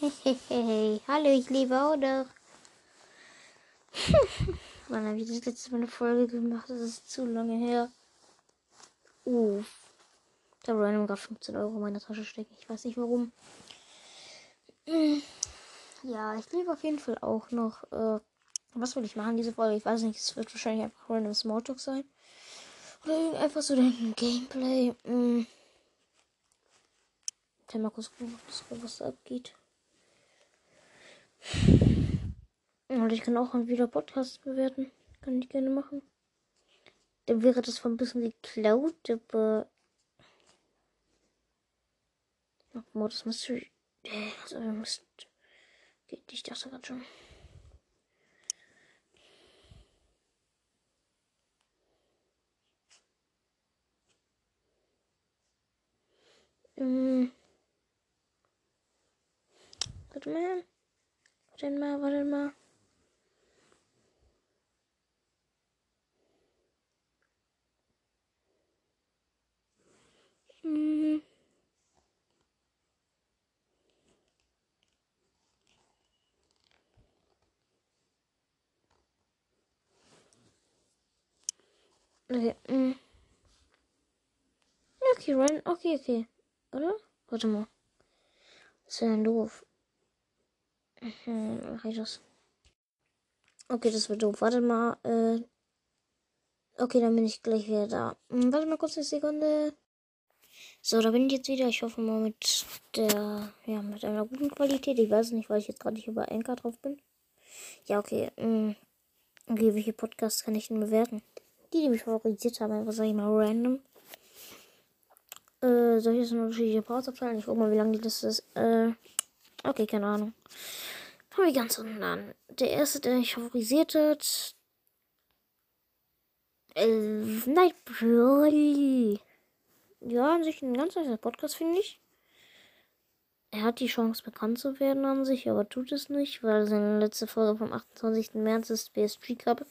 Hallo, ich liebe Oder. Wann habe ich das letzte Mal eine Folge gemacht? Das ist zu lange her. Uff. Da random gerade 15 Euro in meiner Tasche stecken. Ich weiß nicht warum. Ja, ich liebe auf jeden Fall auch noch. Äh, was will ich machen diese Folge? Ich weiß nicht. Es wird wahrscheinlich einfach random Smalltalk sein. Oder einfach so ein Gameplay. Mm. Ich kann mal kurz gucken, was da abgeht. Und ich kann auch wieder Podcasts bewerten. Kann ich gerne machen. Dann wäre das von ein bisschen geklaut, aber. Modus Mystery. Also, Mist. Geht, ich dachte gerade schon. Ähm. Warte mal. Warte mal, warte mal. Hm. Okay, mm. Okay, Ryan. Okay, okay. Oder? Warte mal. Das ja denn doof. Hm, mach das? Okay, das wird doof. Warte mal. Äh. Okay, dann bin ich gleich wieder da. Hm, warte mal kurz eine Sekunde. So, da bin ich jetzt wieder. Ich hoffe mal mit der, ja, mit einer guten Qualität. Ich weiß nicht, weil ich jetzt gerade nicht über Anchor drauf bin. Ja, okay. Mh. Okay, welche Podcasts kann ich denn bewerten? Die, die mich favorisiert haben, einfach sag ich mal random. Äh, soll ich jetzt unterschiedliche Parts abteilen? Ich guck mal, wie lange die das ist. Äh, okay, keine Ahnung. Fangen wir ganz unten an. Der erste, der mich favorisiert hat. Äh, Nightbroly. Ja, an sich ein ganz nicer Podcast, finde ich. Er hat die Chance, bekannt zu werden an sich, aber tut es nicht, weil seine letzte Folge vom 28. März ist PSG Cup.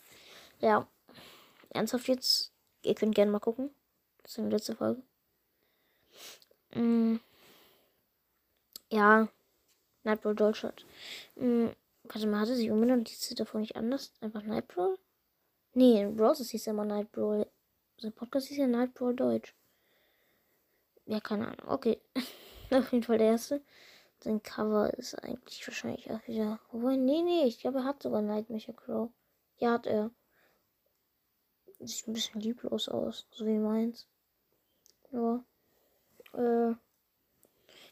Ja, ernsthaft jetzt. Ihr könnt gerne mal gucken. Das ist seine letzte Folge. Mm. Ja, Nightbrow Deutschland. Hm, warte mal, hatte sich umbenannt? Hieß sie davor nicht anders? Einfach Nightbrow? Nee, in Browsers hieß ja immer Nightbrow. Sein Podcast hieß ja Nightbrow Deutsch. Ja, keine Ahnung. Okay. Auf jeden Fall der erste. Sein Cover ist eigentlich wahrscheinlich auch wieder. Wobei, nee, nee, ich glaube, er hat sogar Nightmare Crow. Ja, hat er. Sieht ein bisschen lieblos aus, so wie meins. Ja. Äh.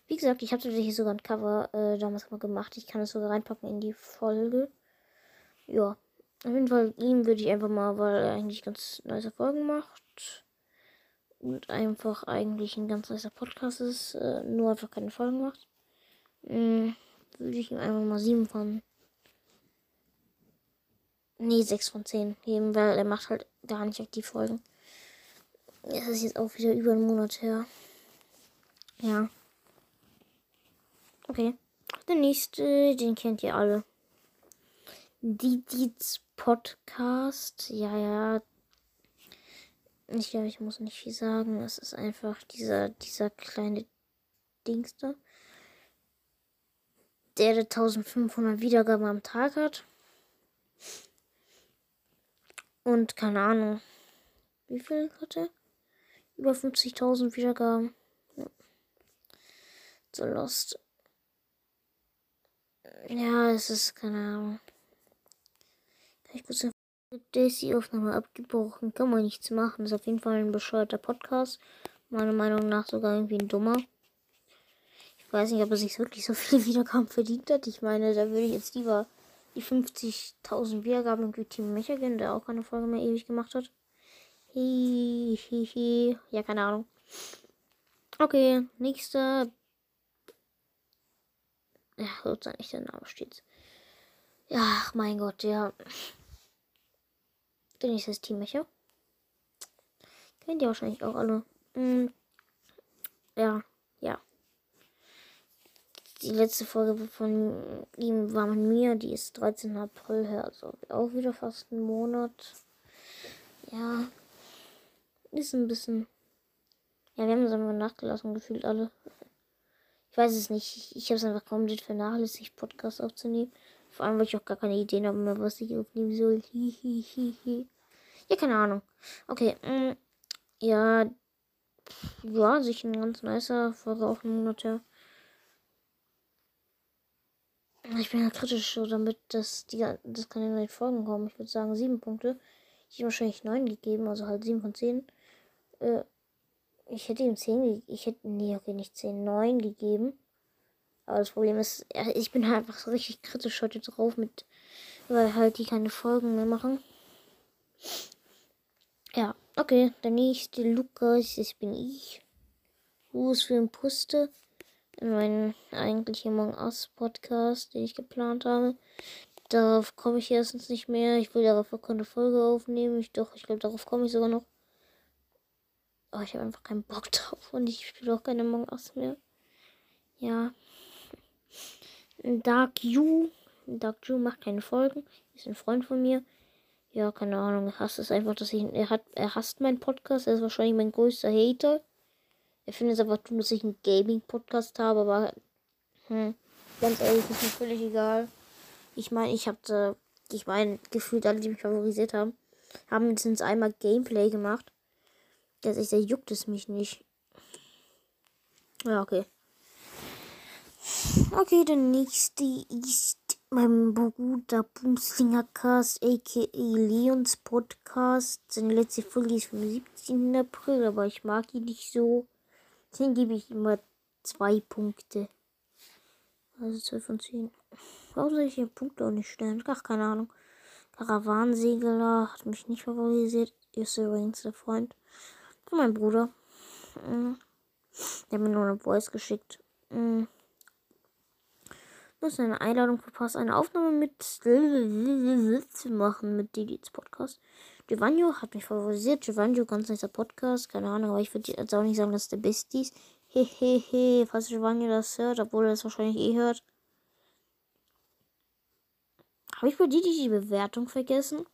Wie gesagt, ich habe tatsächlich sogar ein Cover äh, damals mal gemacht. Ich kann es sogar reinpacken in die Folge. Ja. Auf jeden Fall ihm würde ich einfach mal, weil er eigentlich ganz nice Folgen macht. Und einfach eigentlich ein ganz nicer Podcast ist, äh, nur einfach keine Folgen macht. Mh, würde ich ihm einfach mal 7 von. Nee, 6 von 10 geben, weil er macht halt gar nicht aktiv Folgen. Das ist jetzt auch wieder über einen Monat her. Ja. Okay. Der nächste, den kennt ihr alle. Didits Podcast. Ja, ja. Ich glaube, ich muss nicht viel sagen. Es ist einfach dieser, dieser kleine Dingster. Der, der 1500 Wiedergaben am Tag hat. Und keine Ahnung. Wie viel hat er? Über 50.000 Wiedergaben. Ja. So lost. Ja, es ist keine Ahnung. Kann ich kurz Daisy Aufnahme abgebrochen. Kann man nichts machen. Ist auf jeden Fall ein bescheuerter Podcast. Meiner Meinung nach sogar irgendwie ein dummer. Ich weiß nicht, ob er sich wirklich so viel Wiedergaben verdient hat. Ich meine, da würde ich jetzt lieber die 50.000 Wiedergaben irgendwie Team Mecha gehen, der auch keine Folge mehr ewig gemacht hat. Hihihi. Ja, keine Ahnung. Okay, nächster ja, sozusagen nicht der Name steht. Ja, mein Gott, ja. Der nächste ist Team Mecha. Kennt ihr wahrscheinlich auch alle. Hm. Ja, ja. Die letzte Folge von ihm war mit mir, die ist 13. April her, also auch wieder fast ein Monat. Ja. Ist ein bisschen. Ja, wir haben es einfach nachgelassen, gefühlt alle Ich weiß es nicht. Ich, ich habe es einfach komplett vernachlässigt, Podcast aufzunehmen. Vor allem, weil ich auch gar keine Ideen habe, mehr, was ich aufnehmen soll. Ja, keine Ahnung. Okay. Mm, ja. Ja, sich ein ganz nicer Folge auch einen Monat her. Ich bin ja kritisch, so damit dass die das keine neuen Folgen kommen. Ich würde sagen sieben Punkte. Ich habe wahrscheinlich neun gegeben, also halt sieben von zehn. Äh, ich hätte ihm 10 Ich hätte. Nee, okay, nicht 10, 9 gegeben. Aber das Problem ist, ich bin halt einfach so richtig kritisch heute drauf mit. Weil halt die keine Folgen mehr machen. Ja, okay. Der nächste Lukas, das bin ich. Ruhes für ein Puste. Mein eigentlicher Among Us Podcast, den ich geplant habe. Darauf komme ich erstens nicht mehr. Ich will darauf auch keine Folge aufnehmen. Ich doch, ich glaube, darauf komme ich sogar noch. Oh, ich habe einfach keinen Bock drauf und ich spiele auch keine Among Us mehr. Ja. Dark You. Dark You macht keine Folgen. Ist ein Freund von mir. Ja, keine Ahnung. Er hasst es einfach, dass ich. Er hat. Er hasst meinen Podcast. Er ist wahrscheinlich mein größter Hater. Er findet es einfach dumm, dass ich einen Gaming-Podcast habe, aber. Hm, ganz ehrlich, ist mir völlig egal. Ich meine, ich habe. Ich meine, gefühlt alle, die mich favorisiert haben, haben mindestens einmal Gameplay gemacht. Das ist, da juckt es mich nicht. Ja, okay. Okay, der nächste ist mein Bruder Boomslingercast, aka Leons Podcast. Seine letzte Folge ist vom 17. April, aber ich mag ihn nicht so. Den gebe ich immer zwei Punkte. Also 12 von 10. Warum soll ich den Punkt auch nicht stellen? Ach, keine Ahnung. Karawansegler hat mich nicht favorisiert. Ist übrigens der Freund. Von meinem Bruder. Mhm. Der hat mir nur eine Voice geschickt. Mhm. Muss eine Einladung verpasst, eine Aufnahme mit zu machen mit Didits Podcast. Giovanni hat mich favorisiert. Giovanni, ganz nicer Podcast. Keine Ahnung, aber ich würde jetzt auch nicht sagen, dass der Beste ist. Hehehe, falls Giovanni das hört, obwohl er das wahrscheinlich eh hört. Habe ich bei Didi die Bewertung vergessen?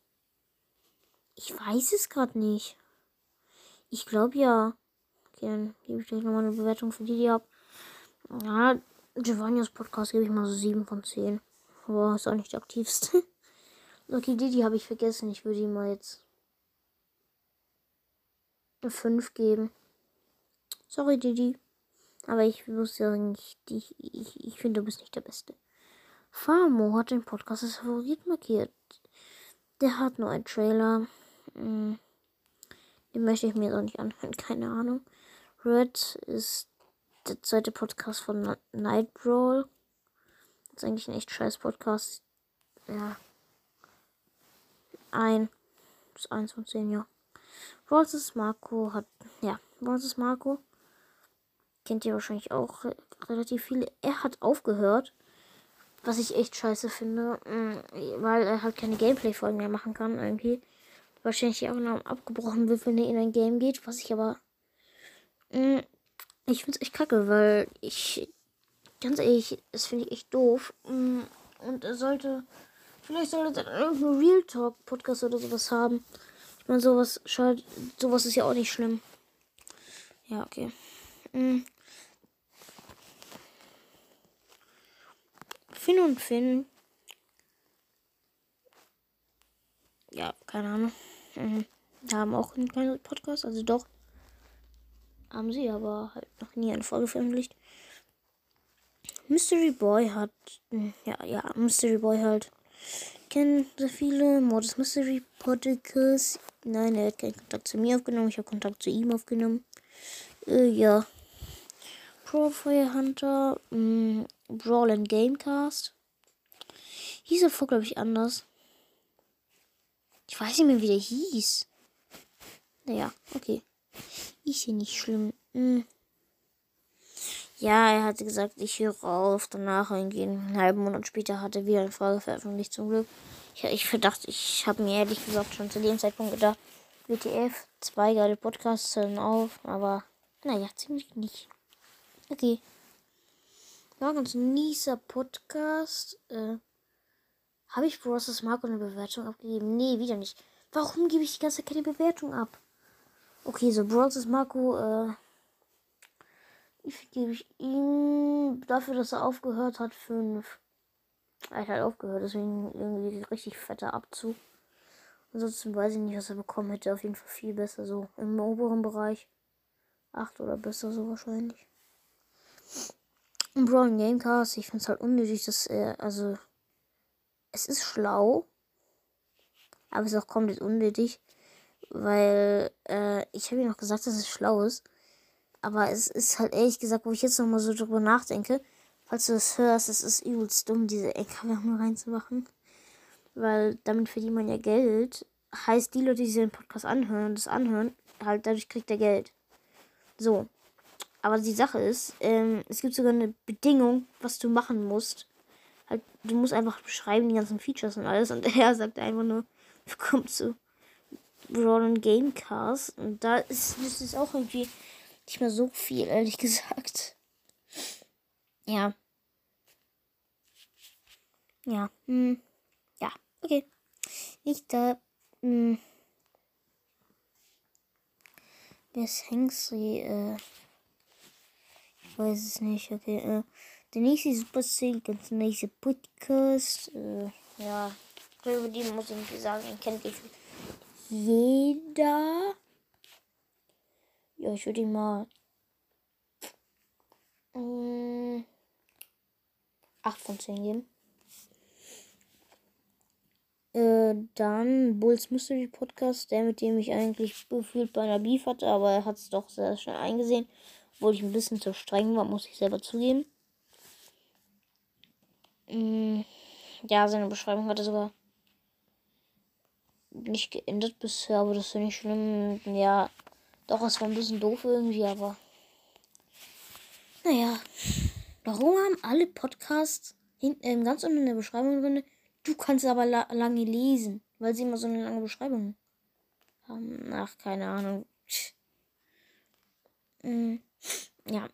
Ich weiß es gerade nicht. Ich glaube ja. Okay, dann gebe ich gleich nochmal eine Bewertung für die, die ab. Ja, Giovanni's Podcast gebe ich mal so 7 von 10. Aber ist auch nicht der aktivste. okay, Didi habe ich vergessen. Ich würde ihm mal jetzt eine 5 geben. Sorry, Didi. Aber ich wusste ja nicht, ich, ich, ich finde, du bist nicht der Beste. Famo hat den Podcast als Favorit markiert. Der hat nur einen Trailer. Hm. Den möchte ich mir auch nicht anhören, keine Ahnung. Red ist der zweite Podcast von Night Brawl. Ist eigentlich ein echt scheiß Podcast. Ja. Ein. Ist eins von zehn, ja. Brawls Marco hat. Ja, Brawls Marco. Kennt ihr wahrscheinlich auch relativ viele. Er hat aufgehört. Was ich echt scheiße finde. Mm, weil er halt keine Gameplay-Folgen mehr machen kann, irgendwie wahrscheinlich die Aufnahme abgebrochen wird, wenn er in ein Game geht. Was ich aber. Mh, mm, ich es echt kacke, weil ich. Ganz ehrlich, das finde ich echt doof. Mh, mm, und er sollte. Vielleicht sollte er irgendeinen Real Talk Podcast oder sowas haben. Ich meine, sowas schade. Sowas ist ja auch nicht schlimm. Ja, okay. Mhm. Finn und Finn. Ja, keine Ahnung. Mhm. Haben auch keinen Podcast, also doch. Haben sie, aber halt noch nie eine Folge veröffentlicht. Mystery Boy hat. Hm, ja, ja, Mystery Boy halt. Kennen sehr viele. Modus Mystery Podcast. Nein, er hat keinen Kontakt zu mir aufgenommen. Ich habe Kontakt zu ihm aufgenommen. Äh, ja. Profile Hunter. Mh, hm, Brawl and Gamecast. Hieß er vor, glaube ich, anders. Ich weiß nicht mehr, wie der hieß. Naja, okay. Ist hier nicht schlimm. Hm. Ja, er hatte gesagt, ich höre auf, danach eingehen. Einen halben Monat später hatte er wieder eine Frage veröffentlicht, zum Glück. Ich, ich verdachte, ich habe mir ehrlich gesagt schon zu dem Zeitpunkt gedacht, WTF, zwei geile Podcasts hören auf, aber naja, ziemlich nicht. Okay. War ganz nieser Podcast. Äh, habe ich Bros. Marco eine Bewertung abgegeben? Nee, wieder nicht. Warum gebe ich die ganze Zeit keine Bewertung ab? Okay, so Bros. Marco, äh, Ich gebe ich ihm dafür, dass er aufgehört hat, fünf. Er hat halt aufgehört, deswegen irgendwie richtig fetter Abzug. Ansonsten weiß ich nicht, was er bekommen hätte. Auf jeden Fall viel besser, so im oberen Bereich. Acht oder besser, so wahrscheinlich. Und Brawl Gamecast, ich finde es halt unnötig, dass er, also, es ist schlau, aber es ist auch komplett unnötig, weil äh, ich habe ihm noch gesagt, dass es schlau ist. Aber es ist halt ehrlich gesagt, wo ich jetzt nochmal so drüber nachdenke, falls du das hörst, es ist übelst dumm, diese Eckwerbung reinzumachen. Weil damit verdient man ja Geld. Heißt, die Leute, die den Podcast anhören das anhören, halt dadurch kriegt er Geld. So. Aber die Sache ist, ähm, es gibt sogar eine Bedingung, was du machen musst. Du musst einfach beschreiben die ganzen Features und alles. Und er sagt einfach nur, komm zu Brawl Gamecast. Und da ist, ist auch irgendwie nicht mehr so viel, ehrlich gesagt. Ja. Ja. Hm. Ja, okay. Ich da. Hm. Wer ist Hengsley? Äh. Ich weiß es nicht. Okay. Äh. Der nächste Super Sale, ganz nächste Podcast. Äh, ja. Über die muss ich sagen, den kennt jeder. Ja, ich würde ihm mal. Ähm, 8 von 10 geben. Äh, dann Bulls Mystery Podcast, der mit dem ich eigentlich gefühlt bei einer Beef hatte, aber er hat es doch sehr schnell eingesehen. Obwohl ich ein bisschen zu streng war, muss ich selber zugeben. Mm, ja, seine Beschreibung hatte sogar nicht geändert bisher, aber das finde ich schlimm. Ja, doch, es war ein bisschen doof irgendwie, aber. Naja. Warum haben alle Podcasts hinten, äh, ganz unten in der Beschreibung drin, du kannst aber la lange lesen, weil sie immer so eine lange Beschreibung haben. Ach, keine Ahnung. Hm, ja.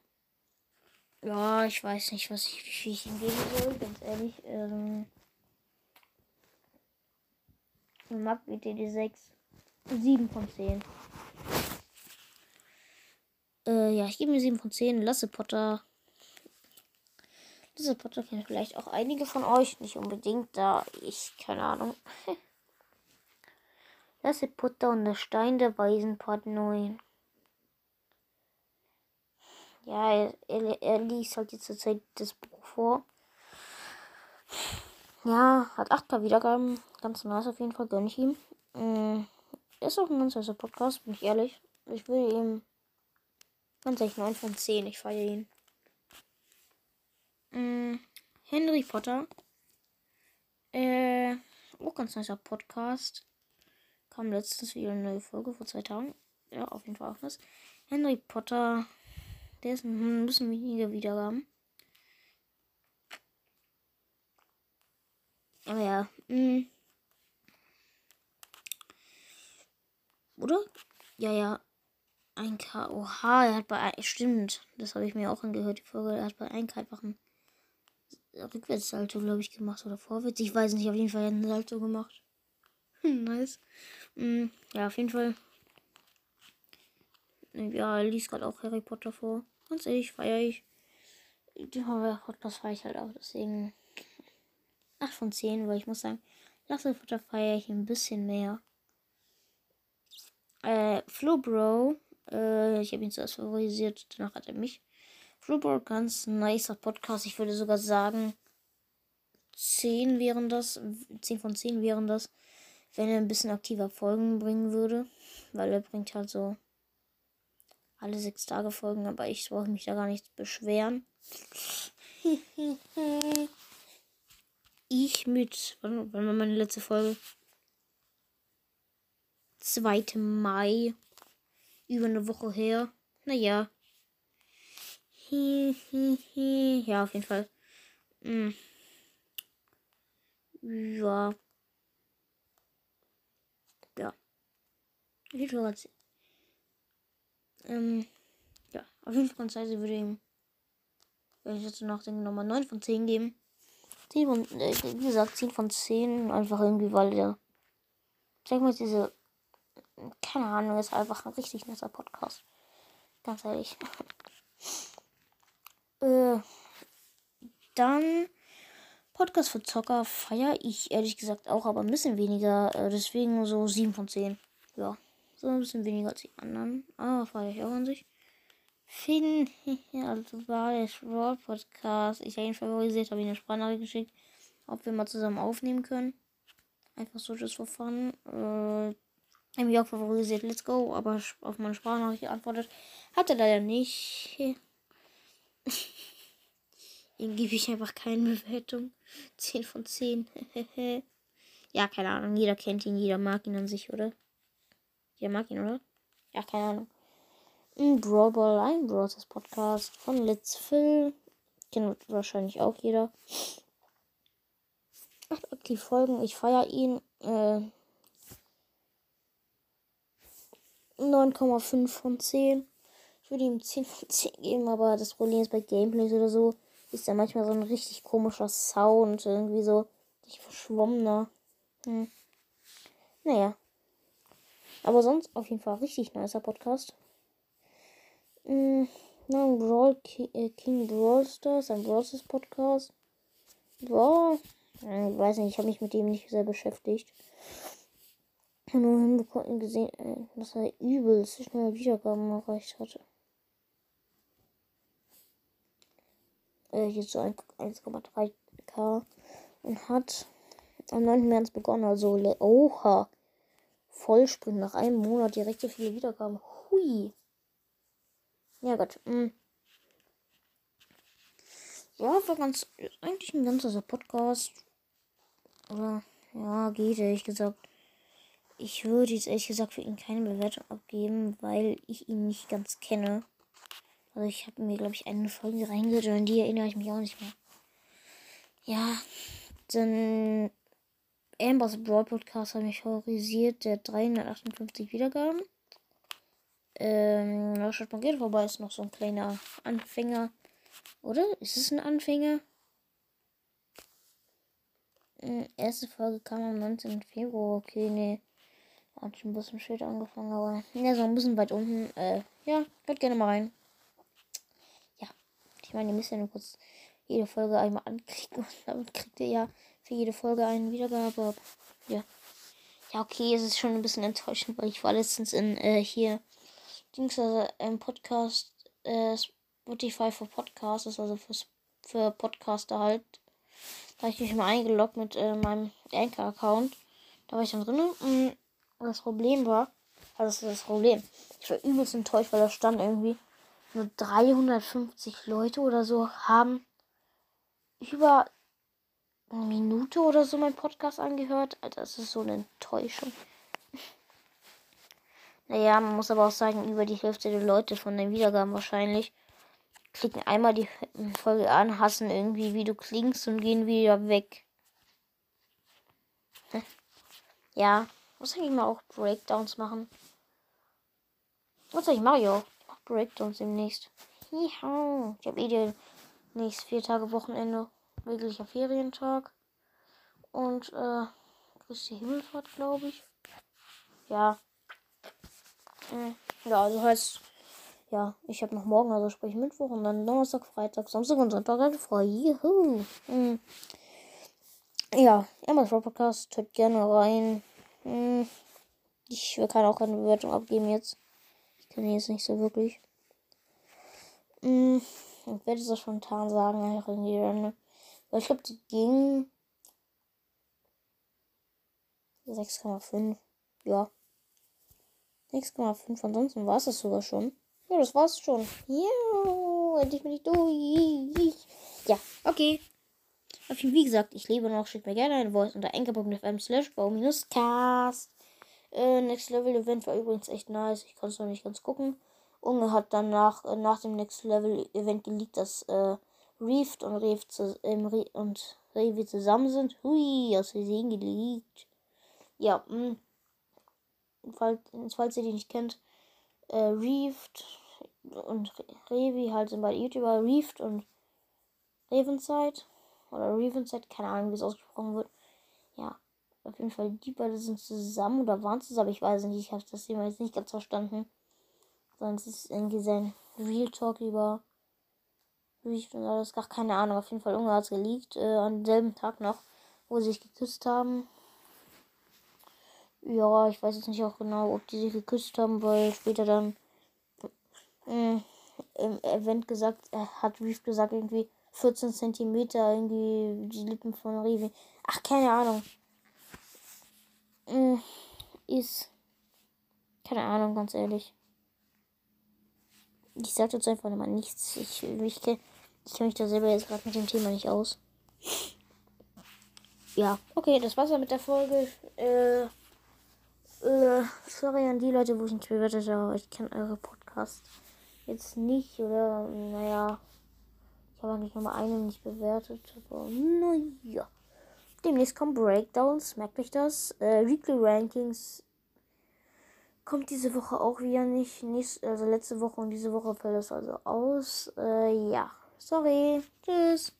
Ja, ich weiß nicht, was ich, wie ich ihm geben soll, ganz ehrlich. Ähm, Map WTD 6. 7 von 10. Äh, ja, ich gebe mir 7 von 10. Lasse Potter. Lasse Potter kennen vielleicht auch einige von euch. Nicht unbedingt, da ich, keine Ahnung. Lasse Potter und der Stein der Weisen, Part 9. Ja, er, er, er liest halt jetzt zur Zeit das Buch vor. Ja, hat 8 Wiedergaben. Ganz nice auf jeden Fall, gönne ich ihm. Mm, ist auch ein ganz nicer Podcast, bin ich ehrlich. Ich würde ihm Ganz ehrlich, 9 von 10. Ich feiere ihn. Mm, Henry Potter. Äh, auch ganz nicer Podcast. Kam letztens wieder eine neue Folge vor zwei Tagen. Ja, auf jeden Fall auch das. Henry Potter. Der ist ein bisschen weniger Wiedergaben. Aber ja. Mh. Mm. Oder? Ja, ja. 1K. Oha, er hat bei. Stimmt. Das habe ich mir auch angehört, die Folge. Er hat bei 1K einfach ein Rückwärtssalto, glaube ich, gemacht. Oder vorwärts. Ich weiß nicht, auf jeden Fall hat er einen Salto gemacht. nice. Mhm, ja, auf jeden Fall. Ja, liest gerade auch Harry Potter vor. Ganz ehrlich, feiere ich. Die Podcast feiere ich halt auch. Deswegen 8 von 10, weil ich muss sagen, Harry Potter feiere ich ein bisschen mehr. Äh, Flo Bro äh, ich habe ihn zuerst favorisiert, danach hat er mich. Flubber, ganz nicer Podcast. Ich würde sogar sagen, 10 wären das, 10 von 10 wären das, wenn er ein bisschen aktiver Folgen bringen würde. Weil er bringt halt so alle sechs Tage Folgen, aber ich brauche mich da gar nicht beschweren. ich mit, wann, war meine letzte Folge? 2. Mai über eine Woche her. Naja. Ja, auf jeden Fall. Hm. Ja. Ja. Fall ganz. Ähm, ja, auf jeden Fall leise würde ihm, wenn ich jetzt nachdenke, nochmal 9 von 10 geben. 10 von, äh, wie gesagt, 10 von 10. Einfach irgendwie, weil der. Zeig mal diese keine Ahnung, ist einfach ein richtig netter Podcast. Ganz ehrlich. Äh, dann Podcast für Zocker feiere ich ehrlich gesagt auch, aber ein bisschen weniger. Äh, deswegen so 7 von 10. Ja, so ein bisschen weniger als die anderen. Aber feiere ich auch an sich. Finn, also war der Raw Podcast. Ich habe ihn favorisiert, habe ihm eine Sprachnachricht geschickt, ob wir mal zusammen aufnehmen können. Einfach so just for fun. Äh, habe auch favorisiert, let's go, aber auf meine Sprachnachricht geantwortet. Hat er leider nicht. Ihm gebe ich einfach keine Bewertung. 10 von 10. ja, keine Ahnung. Jeder kennt ihn, jeder mag ihn an sich, oder? Jeder mag ihn, oder? Ja, keine Ahnung. Ein Brawl ein Brawl Podcast von Let's Phil. Kennt wahrscheinlich auch jeder. Acht aktiv Folgen. Ich feiere ihn. Äh, 9,5 von 10. Ich würde ihm 10 von 10 geben, aber das Problem ist bei Gameplays oder so, ist ja manchmal so ein richtig komischer Sound, irgendwie so richtig verschwommener. Hm. Naja. Aber sonst auf jeden Fall richtig nicer Podcast. Hm, ein Brawl King, äh, King Brawl Stars, ein Brawl Stars Podcast. Boah. Ich weiß nicht, ich habe mich mit dem nicht sehr beschäftigt nur hinbekommen gesehen, äh, dass er übelst schnell Wiedergaben erreicht hatte. Äh, hier so 1,3k und hat am 9. März begonnen, also oha. Vollsprint nach einem Monat direkt so viele Wiedergaben. Hui. Ja Gott. Mh. Mm. Ja, war ganz eigentlich ein ganzer Podcast. Oder ja, geht ehrlich gesagt. Ich würde jetzt ehrlich gesagt für ihn keine Bewertung abgeben, weil ich ihn nicht ganz kenne. Also ich habe mir, glaube ich, eine Folge reingehört und an die erinnere ich mich auch nicht mehr. Ja, dann Ambers Broad Podcast hat mich favorisiert, der 358 Wiedergaben. Ähm, da schaut mal geht vorbei, ist noch so ein kleiner Anfänger. Oder? Ist es ein Anfänger? Hm, erste Folge kam am 19. Februar. Okay, nee. Hat schon ein bisschen später angefangen, aber ja, so ein bisschen weit unten. Äh, ja, hört gerne mal rein. Ja, ich meine, ihr müsst ja nur kurz jede Folge einmal anklicken und damit kriegt ihr ja für jede Folge eine Wiedergabe. Ja. Ja, okay, es ist schon ein bisschen enttäuschend, weil ich war letztens in äh, hier Dings, also im Podcast, äh, Spotify für Podcasts, also für, für Podcaster halt. Da habe ich mich mal eingeloggt mit äh, meinem Anchor-Account. Da war ich dann drin. Und das Problem war, also das ist das Problem. Ich war übelst enttäuscht, weil da stand irgendwie nur 350 Leute oder so haben über Minute oder so mein Podcast angehört. Alter, das ist so eine Enttäuschung. naja, man muss aber auch sagen, über die Hälfte der Leute von den Wiedergaben wahrscheinlich klicken einmal die Folge an, hassen irgendwie, wie du klingst und gehen wieder weg. ja, muss ich mal auch Breakdowns machen? Was soll ich Mario? Ich mach Breakdowns demnächst. Ich habe eh den nächsten vier Tage Wochenende. Wirklicher Ferientag. Und, äh, Christi Himmelfahrt, glaube ich. Ja. Hm. Ja, also heißt, ja, ich habe noch morgen, also sprich Mittwoch und dann Donnerstag, Freitag, Samstag und Sonntag halt frei. Juhu. Hm. Ja, Emma Podcast, hört gerne rein. Hm, ich kann auch keine Bewertung abgeben jetzt. Ich kann jetzt nicht so wirklich. Hm, ich werde es auch spontan sagen, einfach. Weil ich glaube, die ging 6,5. Ja. 6,5. Ansonsten war es das sogar schon. Ja, das war's schon. Ja, endlich bin ich durch. Ja, okay. Wie gesagt, ich lebe noch. Schickt mir gerne eine Voice unter enker.fm slash cast Äh, Next Level Event war übrigens echt nice. Ich konnte es noch nicht ganz gucken. Unge hat dann nach, äh, nach dem Next Level Event geleakt, dass äh, Reeft und Reef zu, ähm, Re und Revi zusammen sind. Hui, aus Versehen geleakt. Ja, mh. Mm. Falls, falls ihr die nicht kennt, äh, Reeft und Revi halt sind beide YouTuber. Reeft und Ravenside oder Ravenside, keine Ahnung, wie es ausgesprochen wird. Ja, auf jeden Fall, die beiden sind zusammen oder waren zusammen, ich weiß nicht, ich habe das Thema jetzt nicht ganz verstanden. Es ist irgendwie sein Real Talk über Reef und alles, gar keine Ahnung. Auf jeden Fall es geleakt, äh, am selben Tag noch, wo sie sich geküsst haben. Ja, ich weiß jetzt nicht auch genau, ob die sich geküsst haben, weil später dann äh, im Event gesagt, er hat Reef gesagt, irgendwie 14 Zentimeter, irgendwie die Lippen von Reeve. Ach, keine Ahnung. Äh, ist. Keine Ahnung, ganz ehrlich. Ich sag jetzt einfach mal nichts. Ich, ich, ich, ich kenne mich da selber jetzt gerade mit dem Thema nicht aus. Ja, okay, das war's dann mit der Folge. Äh, äh, sorry an die Leute, wo ich nicht bewertet habe. Ich kenne eure Podcast jetzt nicht. Oder, naja. Ich habe eigentlich nochmal einen nicht bewertet. Aber, naja. Demnächst kommen Breakdowns. Merkt euch das. Äh, Weekly Rankings kommt diese Woche auch wieder nicht. Nächst, also letzte Woche und diese Woche fällt es also aus. Äh, ja. Sorry. Tschüss.